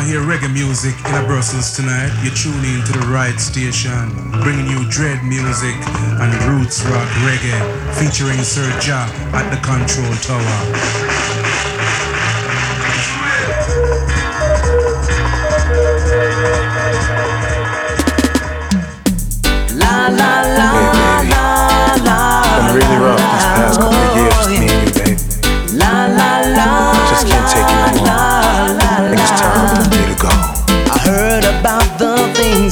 want to hear reggae music in a Brussels tonight, you tune in to the right station, bringing you dread music and roots rock reggae, featuring Sir Ja at the control tower. La la la la la. Been really rough past couple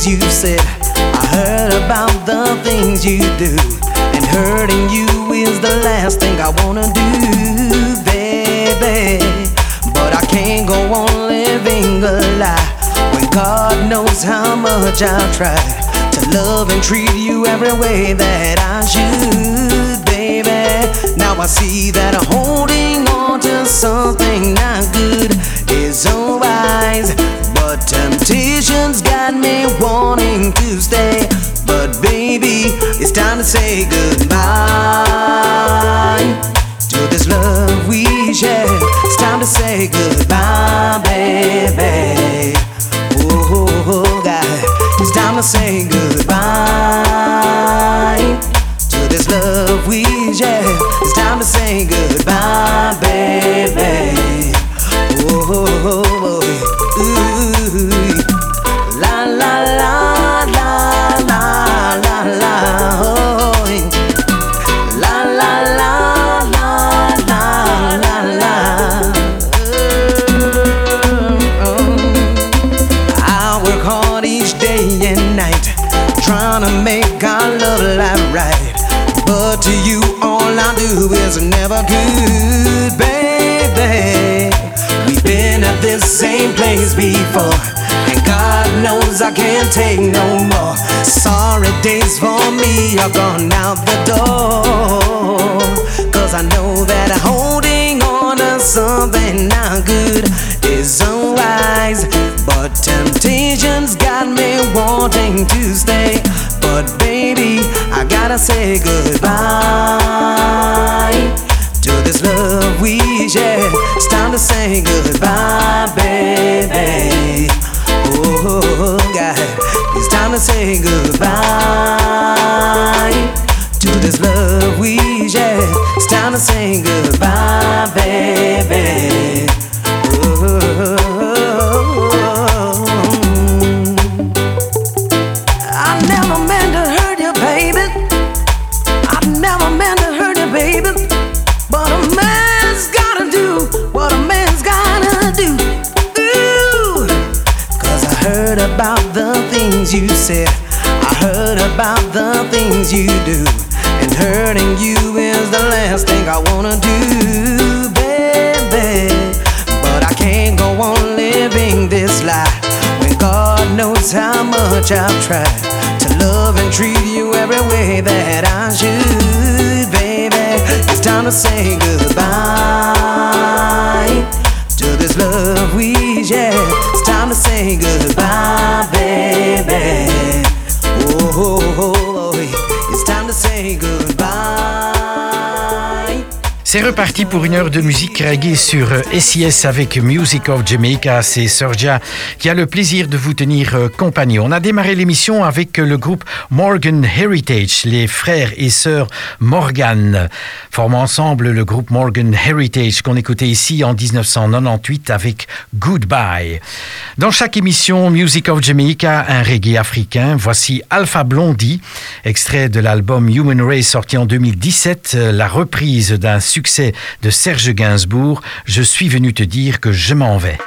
you said. I heard about the things you do. And hurting you is the last thing I wanna do, baby. But I can't go on living a lie when God knows how much I've tried to love and treat you every way that I should, baby. Now I see that holding on to something not good is unwise. But temptation's got me wanting to stay. But baby, it's time to say goodbye to this love we share. It's time to say goodbye, baby. Before, and God knows I can't take no more. Sorry days for me are gone out the door. Cause I know that holding on to something not good is unwise. But temptation's got me wanting to stay. But baby, I gotta say goodbye to this love we share. It's time to say goodbye, baby. Oh, God, it's time to say goodbye to this love we share. It's time to say goodbye, baby. You said. I heard about the things you do. And hurting you is the last thing I wanna do, baby. But I can't go on living this life when God knows how much I've tried to love and treat you every way that I should, baby. It's time to say goodbye to this love we share. It's time to say goodbye, goodbye. C'est reparti pour une heure de musique reggae sur euh, SIS avec Music of Jamaica. C'est Sergia qui a le plaisir de vous tenir euh, compagnie. On a démarré l'émission avec euh, le groupe Morgan Heritage, les frères et sœurs Morgan, formant ensemble le groupe Morgan Heritage qu'on écoutait ici en 1998 avec Goodbye. Dans chaque émission Music of Jamaica, un reggae africain, voici Alpha Blondie, extrait de l'album Human Race sorti en 2017, la reprise d'un de Serge Gainsbourg, Je suis venu te dire que je m'en vais.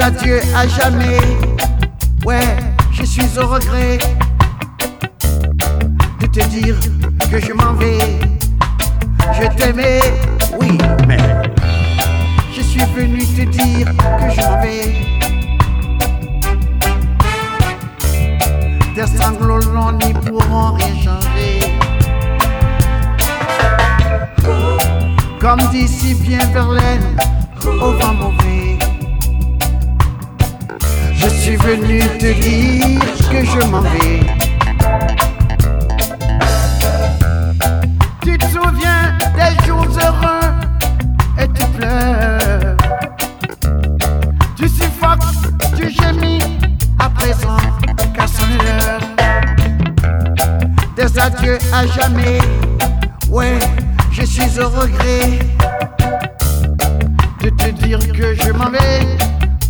Adieux à jamais. Ouais, je suis au regret de te dire que je m'en vais. Je t'aimais, oui, mais je suis venu te dire que je m'en vais. Tes sanglots n'y pourront rien changer. Comme dit si bien Verlaine, au vent mauvais. Je suis venu te dire que je m'en vais. Tu te souviens des jours heureux et tu pleures. Tu suffoques, tu gémis, à présent qu'à sonner l'heure. Des adieux à jamais, ouais, je suis au regret de te dire que je m'en vais,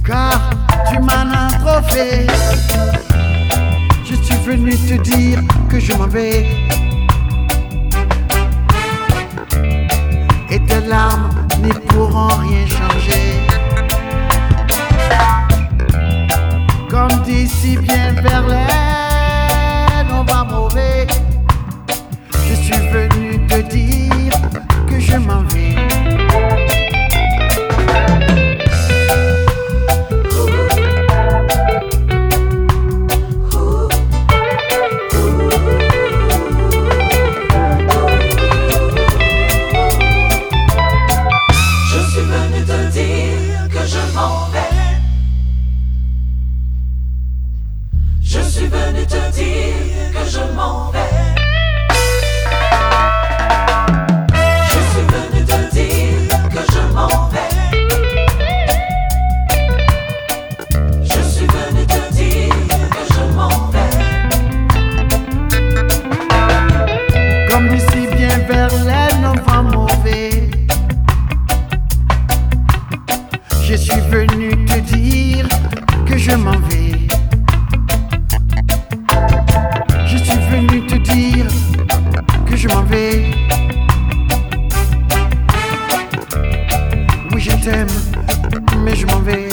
car tu m'en as trop fait. Je suis venu te dire que je m'en vais. Et tes larmes n'y pourront rien changer. Comme dit si bien Verlaine, on va mauvais. Je suis venu te dire que je m'en vais. Je suis venu te dire que je m'en vais. Je suis venu te dire que je m'en vais. Oui, je t'aime, mais je m'en vais.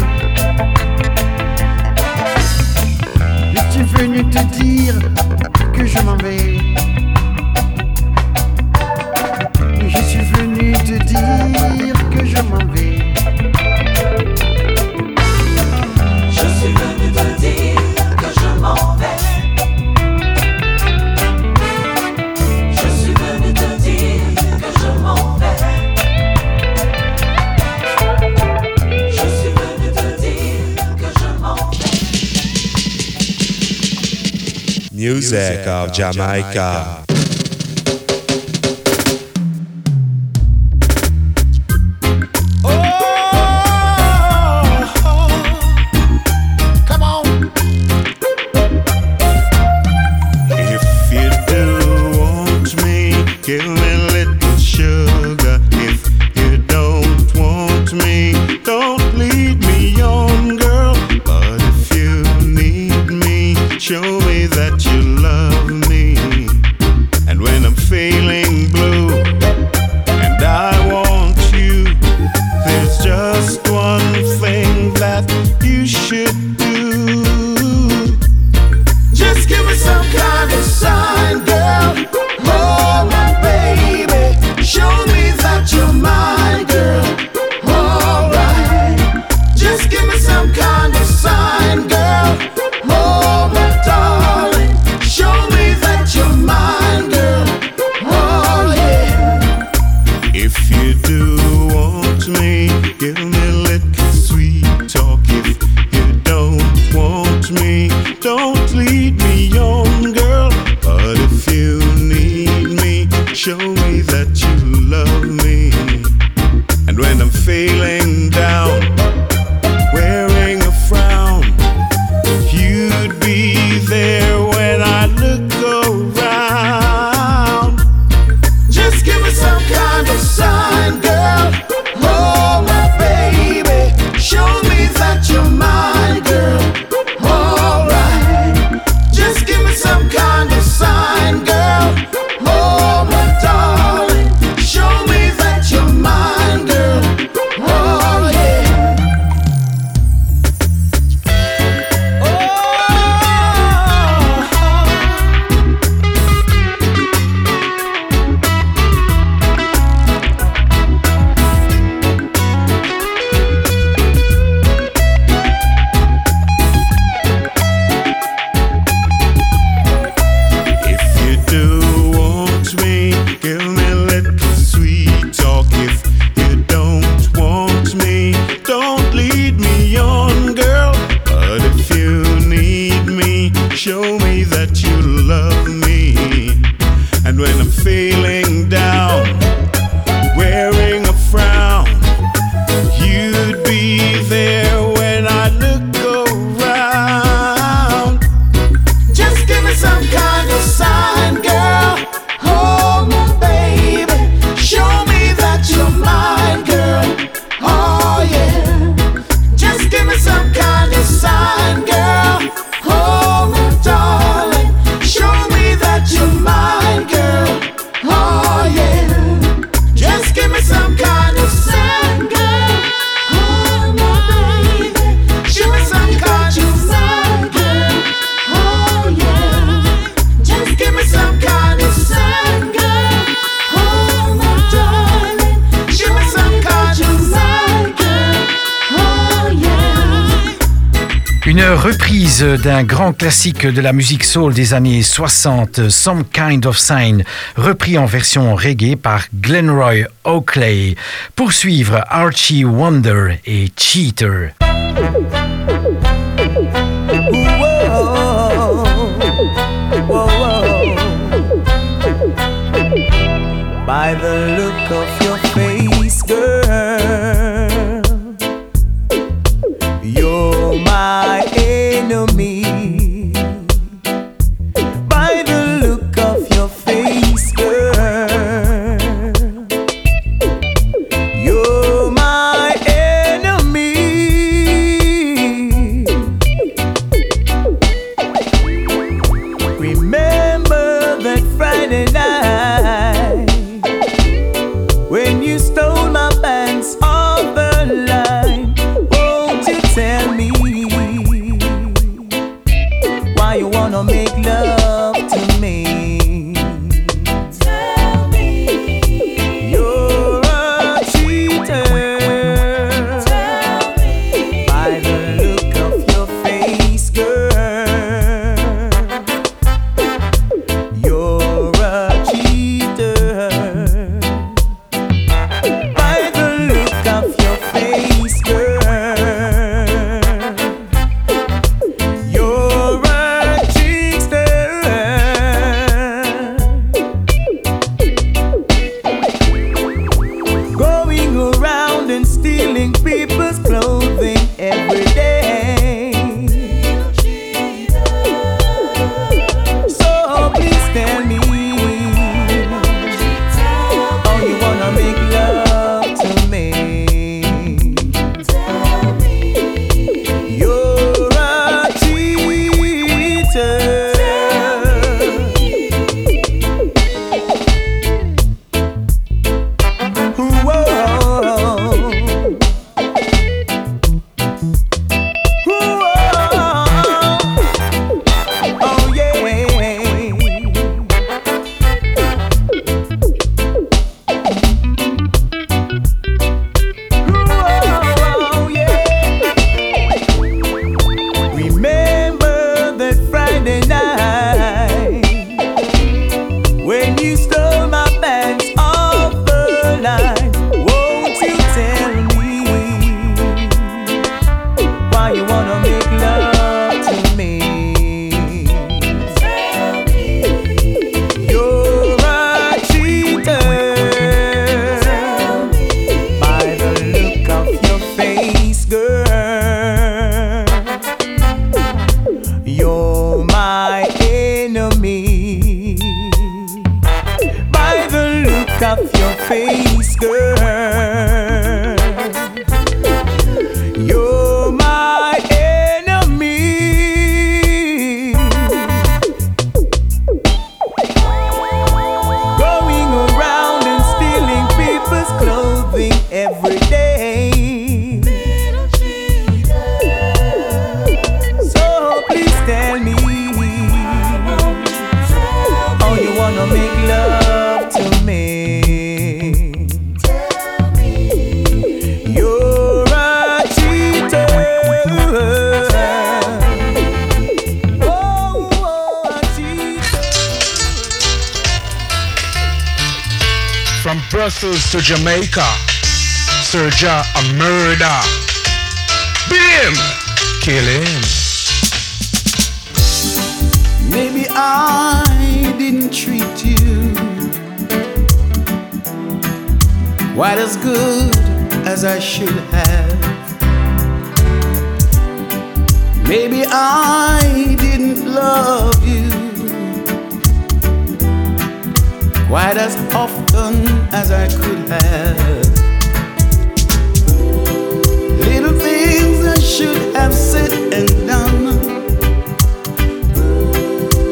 Je suis venu te dire que je m'en vais. Je suis venu te dire que je m'en vais. Music of Jamaica. You do d'un grand classique de la musique soul des années 60, Some Kind of Sign, repris en version reggae par Glenroy Oakley. Poursuivre Archie Wonder et Cheater. Jamaica. Serja a murder. Bim! Kill him. Maybe I didn't treat you quite as good as I should have. Maybe I didn't love you quite as often as I could have. Little things I should have said and done,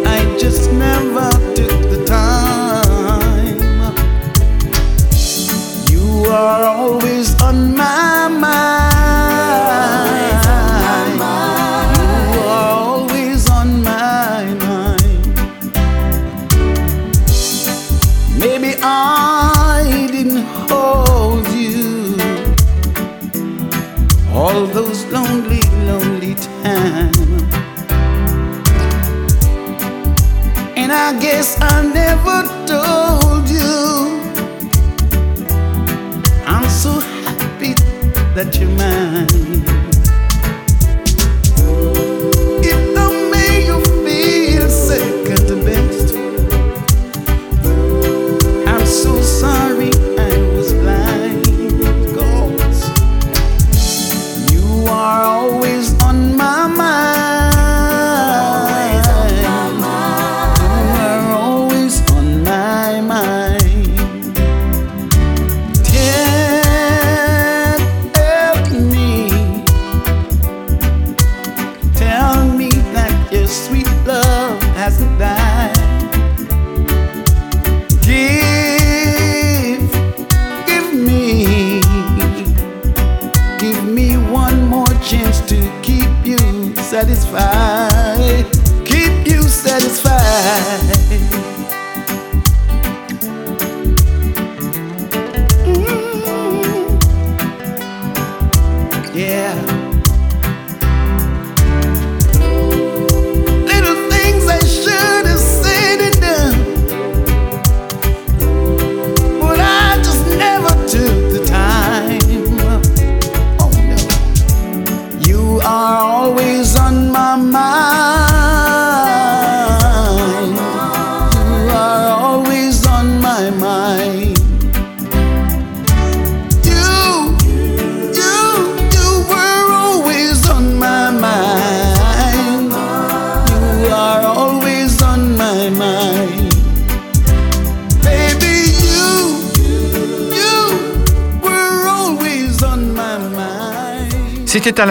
I just never took the time. You are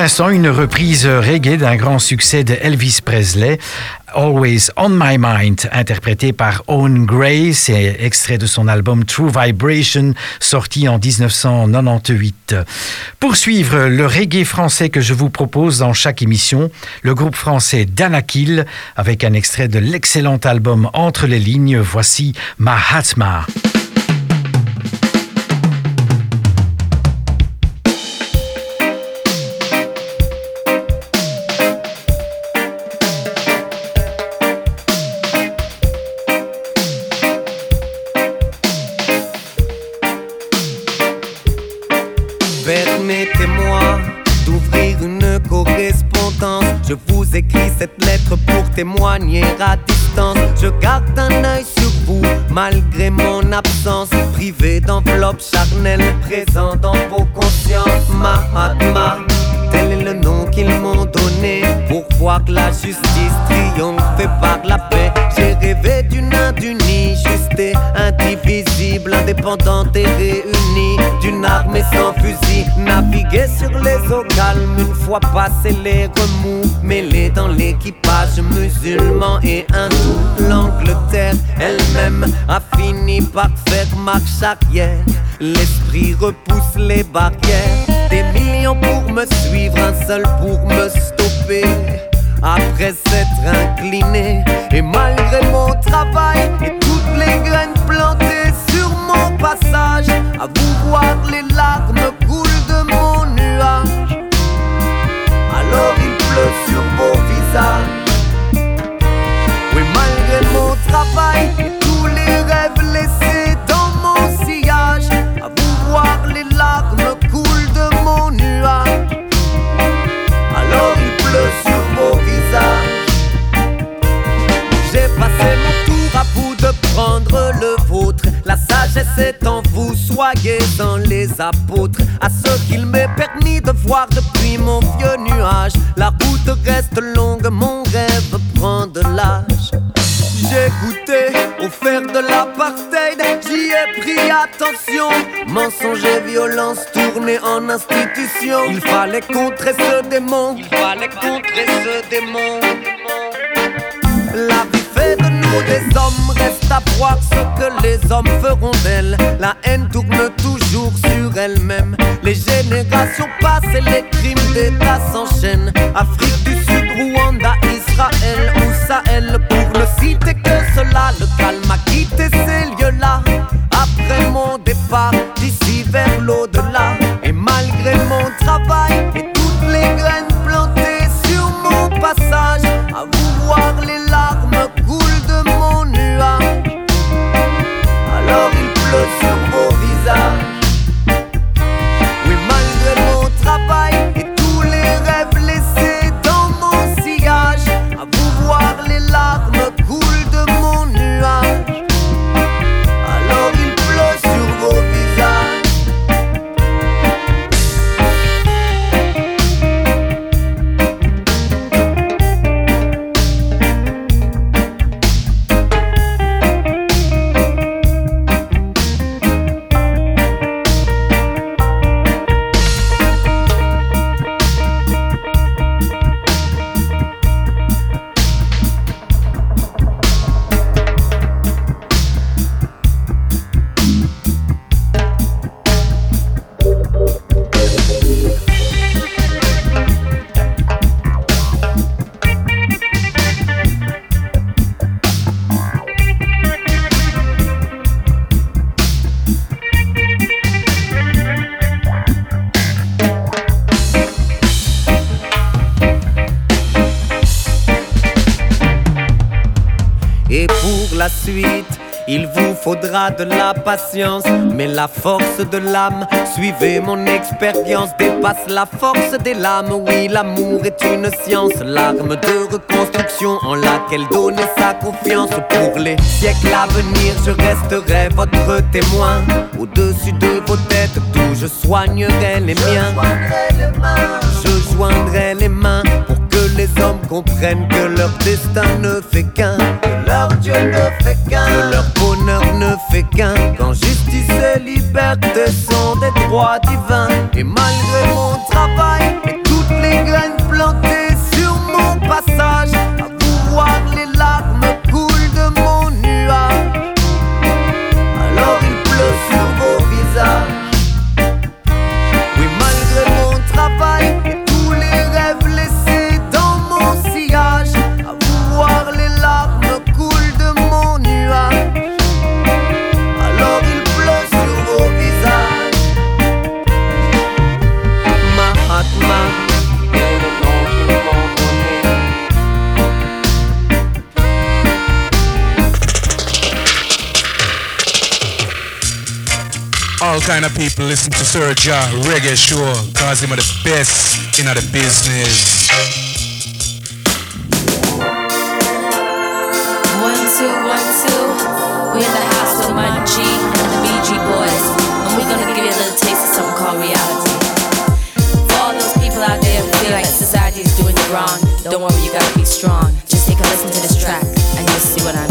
l'instant une reprise reggae d'un grand succès de Elvis Presley, Always on My Mind, interprété par Owen Gray. C'est extrait de son album True Vibration, sorti en 1998. Pour suivre le reggae français que je vous propose dans chaque émission, le groupe français Danakil, avec un extrait de l'excellent album Entre les lignes, voici Mahatma. Témoigner à distance. Je garde un œil sur vous, malgré mon absence. Privé d'enveloppe charnelle, présent dans vos consciences. Mahatma, tel est le nom qu'ils m'ont donné. Pour voir que la justice triomphe par la paix. J'ai rêvé d'une Inde unie, juste et indivisible, indépendante et réunie. D'une armée sans fusil, naviguer sur les eaux calmes. Une fois passé les remous, mêlés dans l'équipage musulman et hindou. L'Angleterre elle-même a fini par faire marche arrière. L'esprit repousse les barrières. Des millions pour me suivre, un seul pour me stopper après s'être incliné. Et malgré mon travail et toutes les graines plantées sur mon passage, à vous voir les larmes soyez dans les apôtres. À ce qu'il m'est permis de voir depuis mon vieux nuage. La route reste longue, mon rêve prend de l'âge. J'ai goûté au fer de l'apartheid, j'y ai pris attention. Mensonge et violence tournés en institution. Il fallait contrer ce démon, il fallait contrer ce démon. La vie fait des hommes, reste à voir ce que les hommes feront d'elle. La haine tourne toujours sur elle-même. Les générations passent et les crimes d'État s'enchaînent. Afrique du Sud, Rwanda, Israël ou Sahel. Pour ne citer que cela, le calme a quitté ces lieux-là. Après mon départ, d'ici vers l'au-delà. Et malgré mon travail et toutes les la suite. Il vous faudra de la patience, mais la force de l'âme, suivez mon expérience, dépasse la force des lames. Oui, l'amour est une science, l'arme de reconstruction en laquelle donner sa confiance. Pour les siècles à venir, je resterai votre témoin. Au-dessus de vos têtes, d'où je soignerai les miens. Je joindrai les mains pour que les hommes comprennent que leur destin ne fait qu'un, que leur Dieu ne fait qu'un, que leur bonheur ne fait qu'un. Quand justice et liberté sont des droits divins, et malgré mon travail et toutes les graines plantées sur mon passage, kind of people listen to Serja Reggae Sure, cause him are the best in the business. One, two, one, two. We're in the house with my G and the BG boys. And we're gonna give you a little taste of something called reality. For all those people out there who feel like society is doing you wrong, don't worry, you gotta be strong. Just take a listen to this track and you'll see what I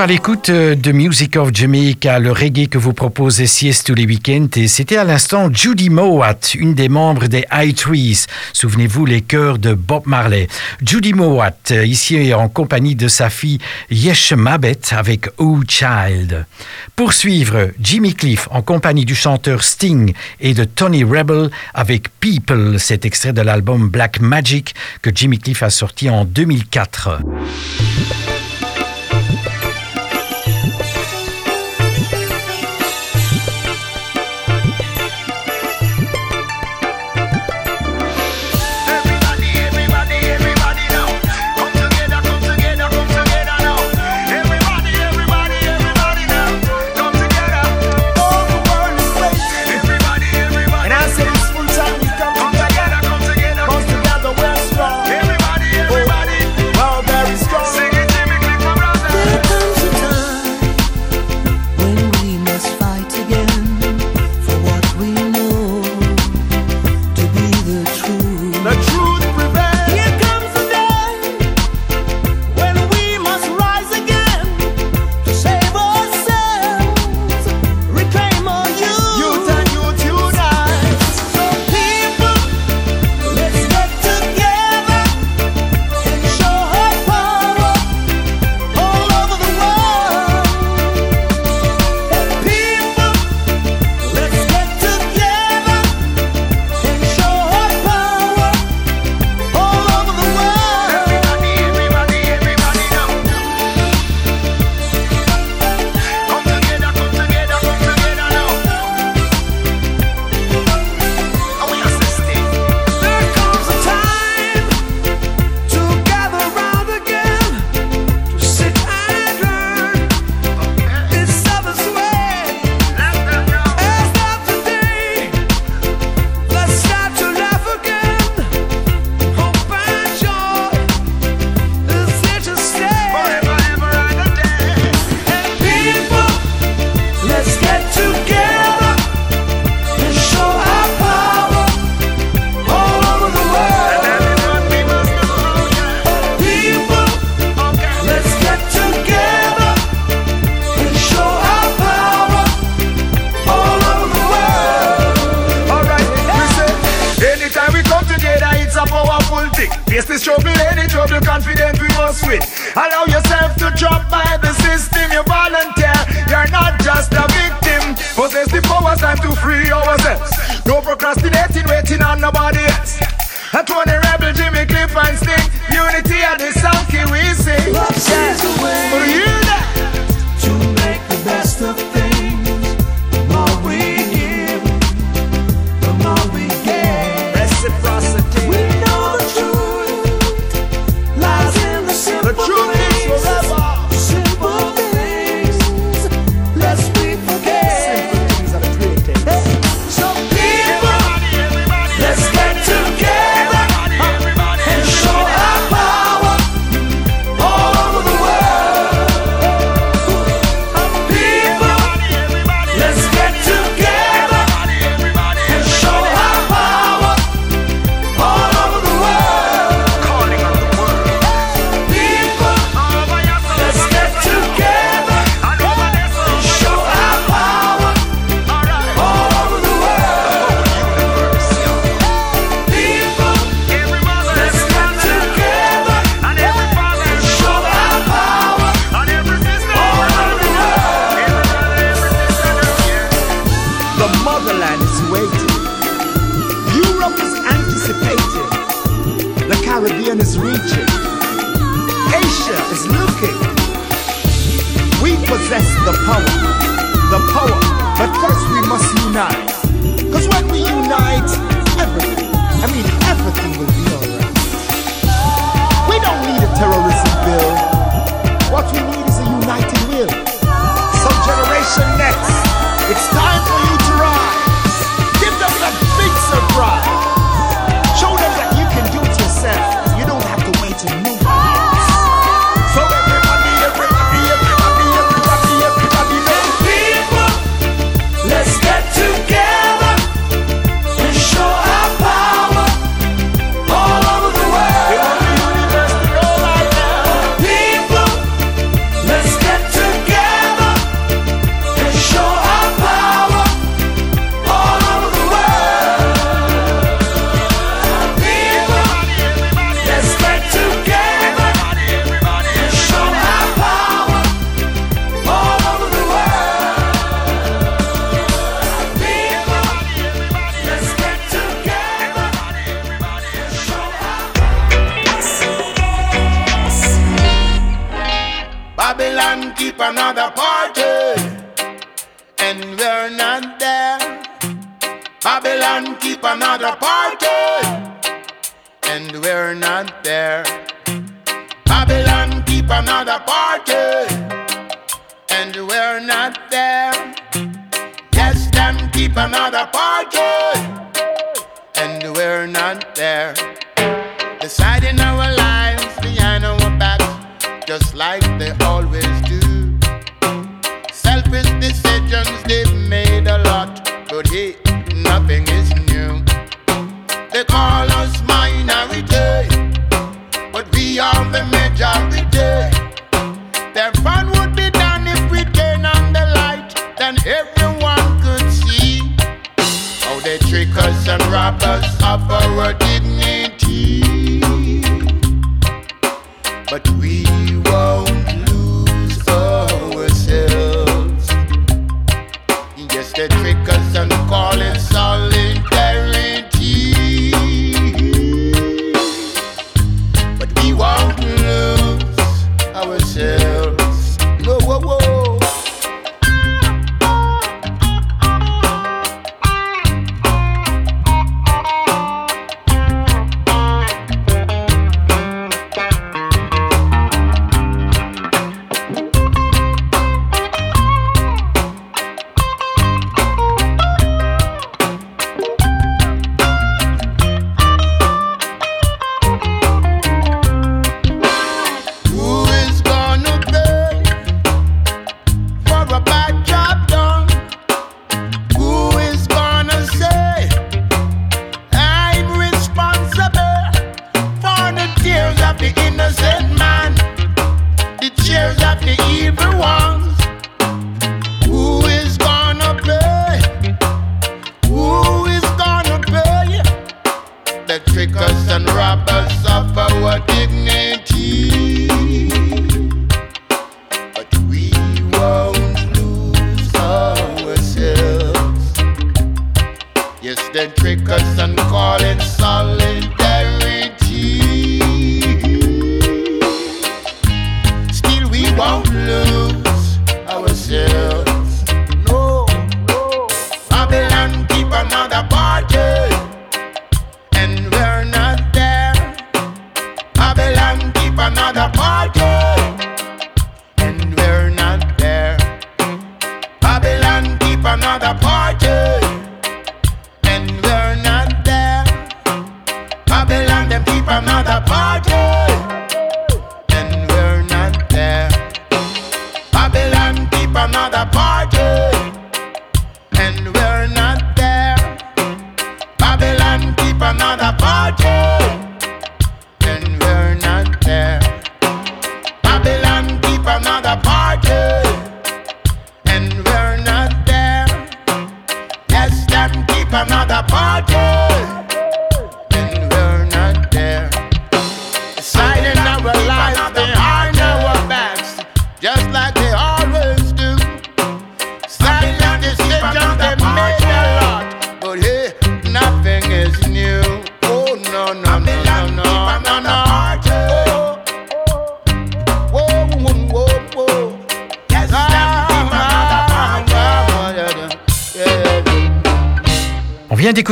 toujours à l'écoute euh, de Music of Jamaica, le reggae que vous propose SIS tous les week-ends. Et c'était à l'instant Judy Mowat, une des membres des High Trees. Souvenez-vous les chœurs de Bob Marley. Judy Mowat, euh, ici en compagnie de sa fille Yesh Mabet avec Oh Child. Poursuivre Jimmy Cliff en compagnie du chanteur Sting et de Tony Rebel avec People, cet extrait de l'album Black Magic que Jimmy Cliff a sorti en 2004.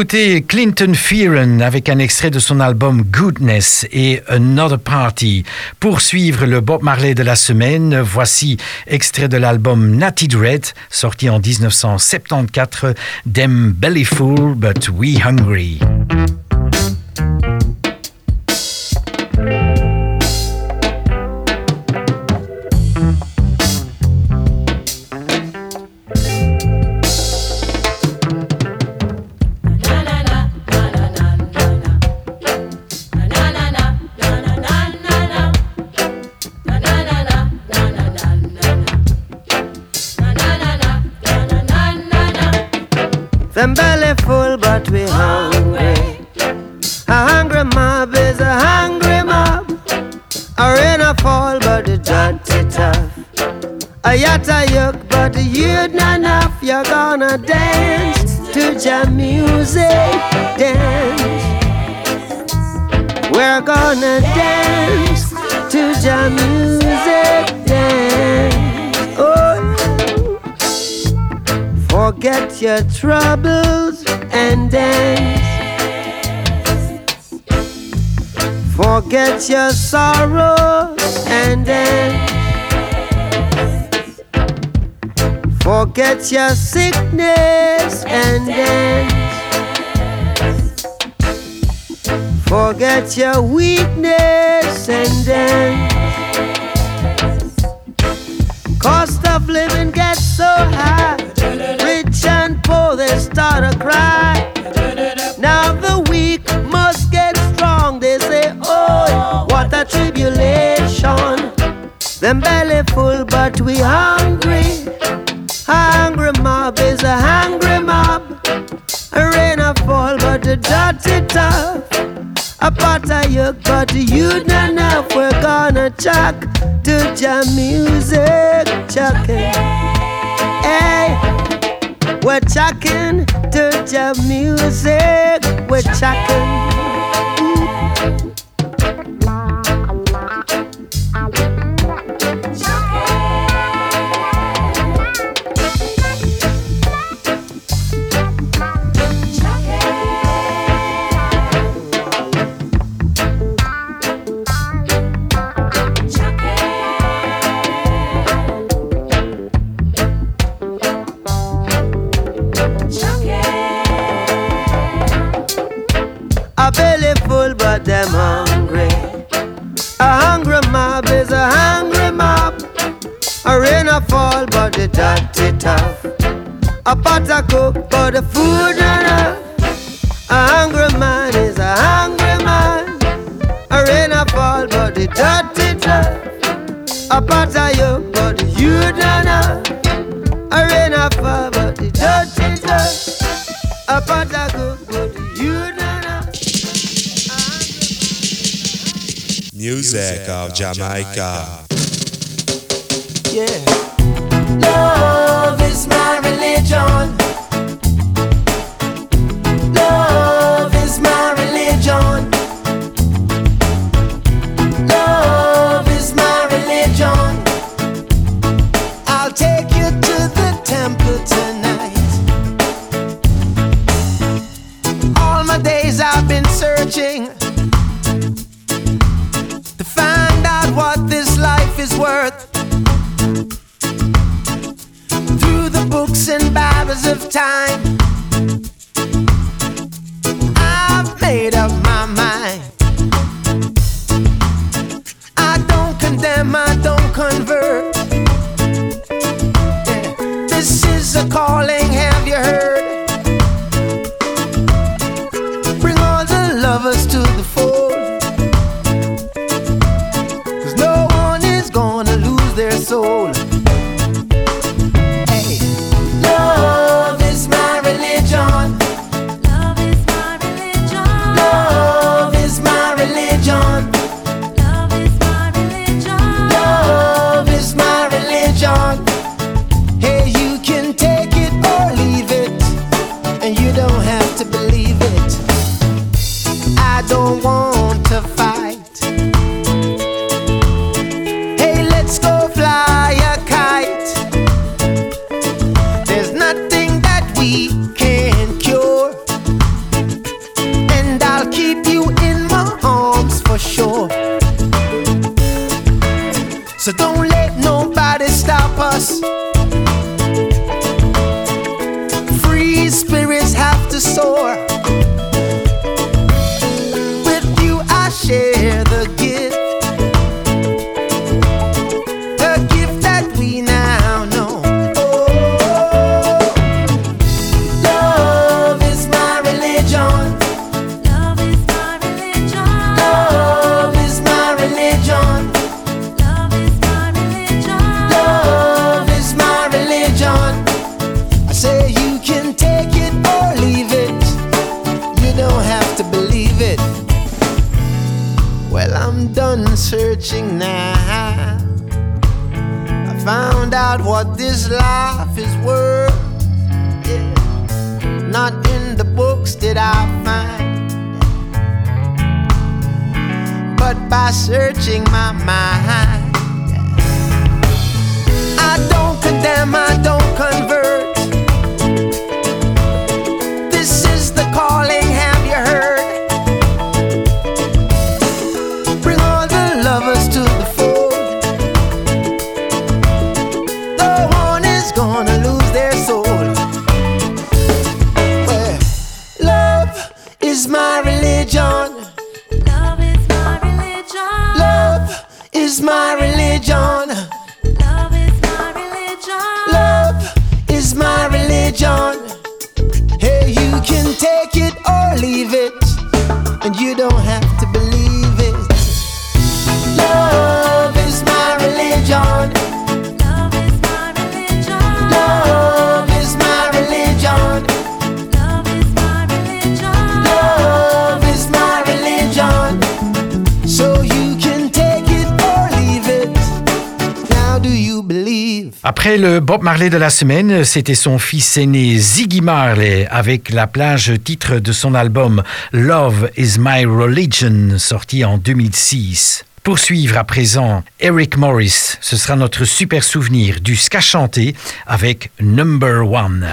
écouter Clinton Fearon avec un extrait de son album Goodness et Another Party. Pour suivre le Bob Marley de la semaine, voici extrait de l'album Natty Dread, sorti en 1974, Them Bellyful But We Hungry. gonna dance to jam music. Dance. Oh, forget your troubles and dance. Forget your sorrows and dance. Forget your sickness and dance. Forget your weakness and dance. Cost of living gets so high. Rich and poor, they start to cry. Now the weak must get strong. They say, Oh, what a tribulation. Them belly full, but we hungry. Hungry mob is a hungry mob. Rain a fall, but the dirty tough. A pot of yuck, but you don't know if We're gonna chuck to jam music, chucking. Hey, we're chucking to jam music, we're chucking. Pot a cook, but the food not. A hungry man is a hungry man. A rain a fall, but the dirty tough. A pot a yoke, but the youth not enough. A rain a fall, but the dirty tough. A pot a cook, but the youth not enough. Music of Jamaica. le Bob Marley de la semaine, c'était son fils aîné Ziggy Marley avec la plage titre de son album Love is My Religion sorti en 2006. Poursuivre à présent Eric Morris, ce sera notre super souvenir du ska chanté avec Number One.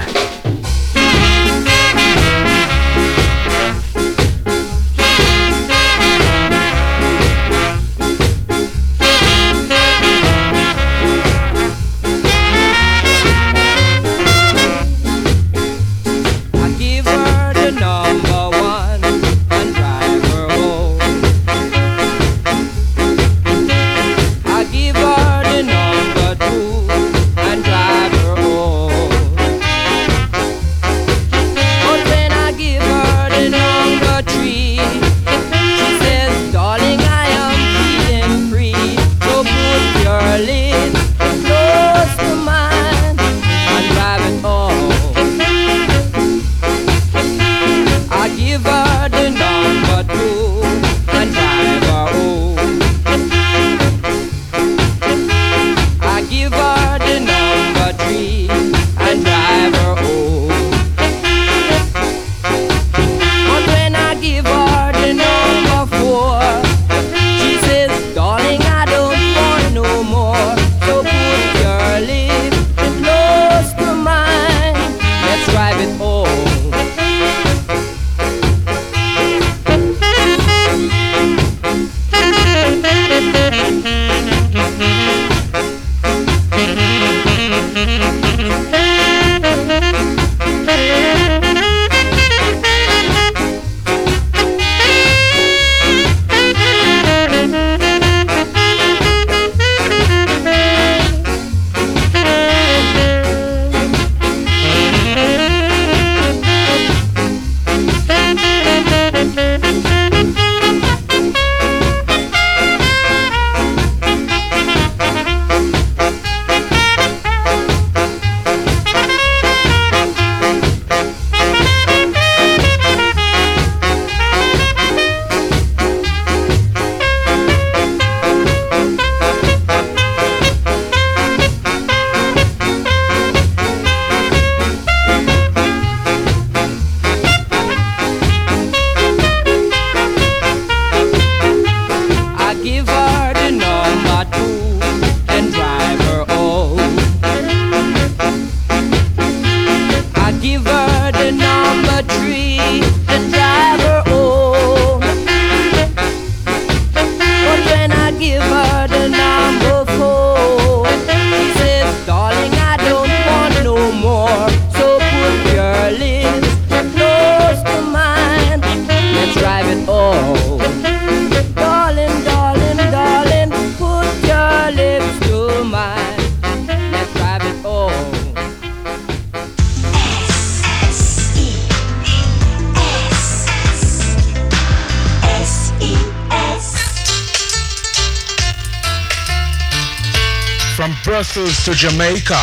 to Jamaica.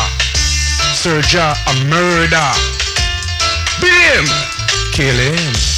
Sergio a murder. Beat him. Kill him.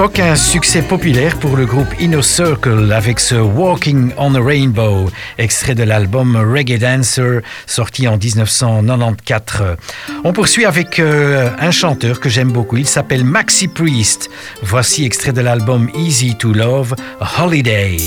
un succès populaire pour le groupe Inner Circle avec ce Walking on a Rainbow, extrait de l'album Reggae Dancer, sorti en 1994. On poursuit avec euh, un chanteur que j'aime beaucoup, il s'appelle Maxi Priest. Voici extrait de l'album Easy to Love, Holiday.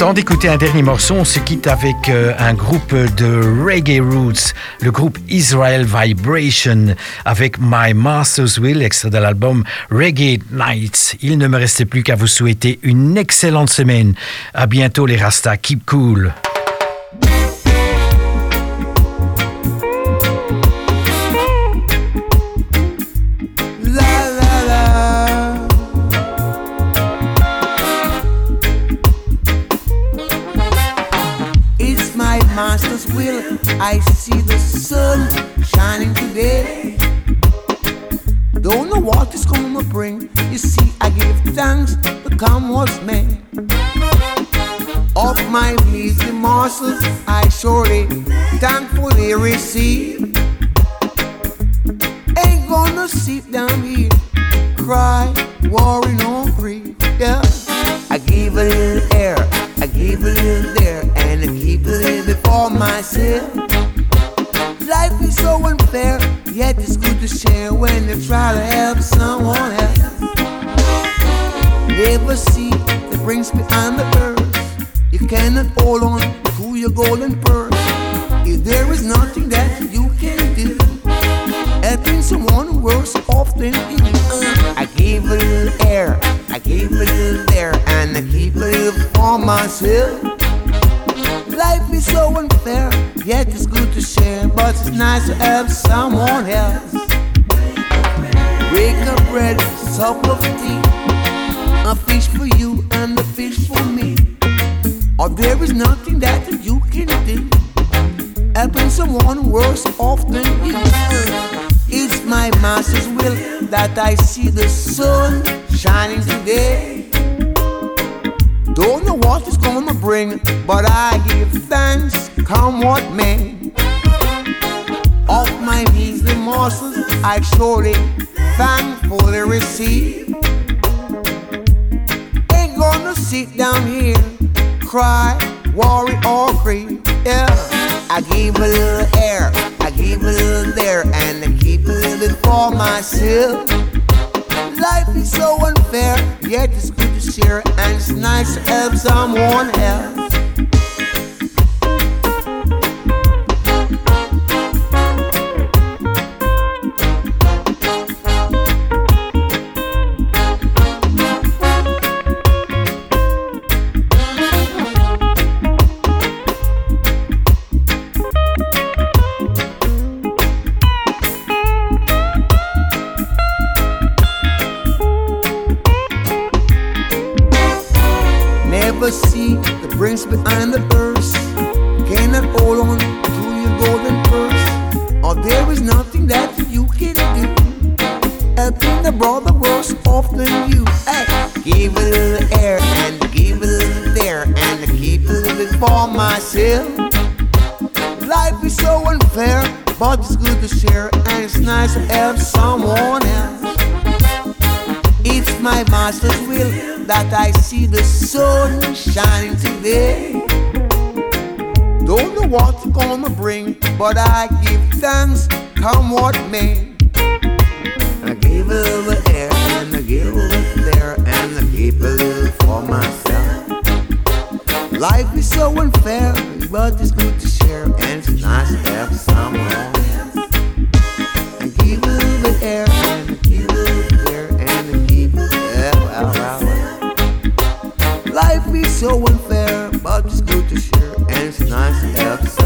Avant d'écouter un dernier morceau, on se quitte avec euh, un groupe de reggae roots, le groupe Israel Vibration, avec My Master's Will, extrait de l'album Reggae Nights. Il ne me restait plus qu'à vous souhaiter une excellente semaine. À bientôt les Rasta, keep cool. I see the sun shining today. Don't know what it's gonna bring. You see, I give thanks to come what's made. Of my measly muscles, I surely thankfully receive. Ain't gonna sit down here, cry, worry. clear and I keep living for myself. Life is so unfair, yet it's good to share when they try to help someone else. Never see the prince behind the earth. You cannot hold on to your golden purse. If there is nothing that you can do, helping someone worse off than you. I give a little air, I give a little there, and I keep a little for myself. Life is so unfair, yet it's good to share, but it's nice to help someone else. Break a bread, sup of tea, a fish for you and a fish for me. Or there is nothing that you can do, helping someone worse off than you. It's my master's will that I see the sun shining today. Don't know what it's gonna bring, but I give thanks, come what may. Off my measly morsels, I surely thankfully receive. Ain't gonna sit down here, cry, worry, or grieve. Yeah, I give a little air, I give a little there, and I keep a little for myself. Life is so unfair, yet it's good to share, and it's nice to help someone else. The brings behind the earth. Cannot hold on to your golden purse. Or there is nothing that you can do. Helping the brother worse off than you. Hey, give a little air and give a little there and keep a little bit for myself. Life is so unfair, but it's good to share and it's nice to help someone else. It's my master's will that I see the sun shining today. Don't know what it's gonna bring, but I give thanks, come what may. I gave a little air and I gave a little there and I keep a little for myself. Life is so unfair, but it's good to share and it's nice to have someone. I give a little air so unfair, but it's good to share. And it's nice to have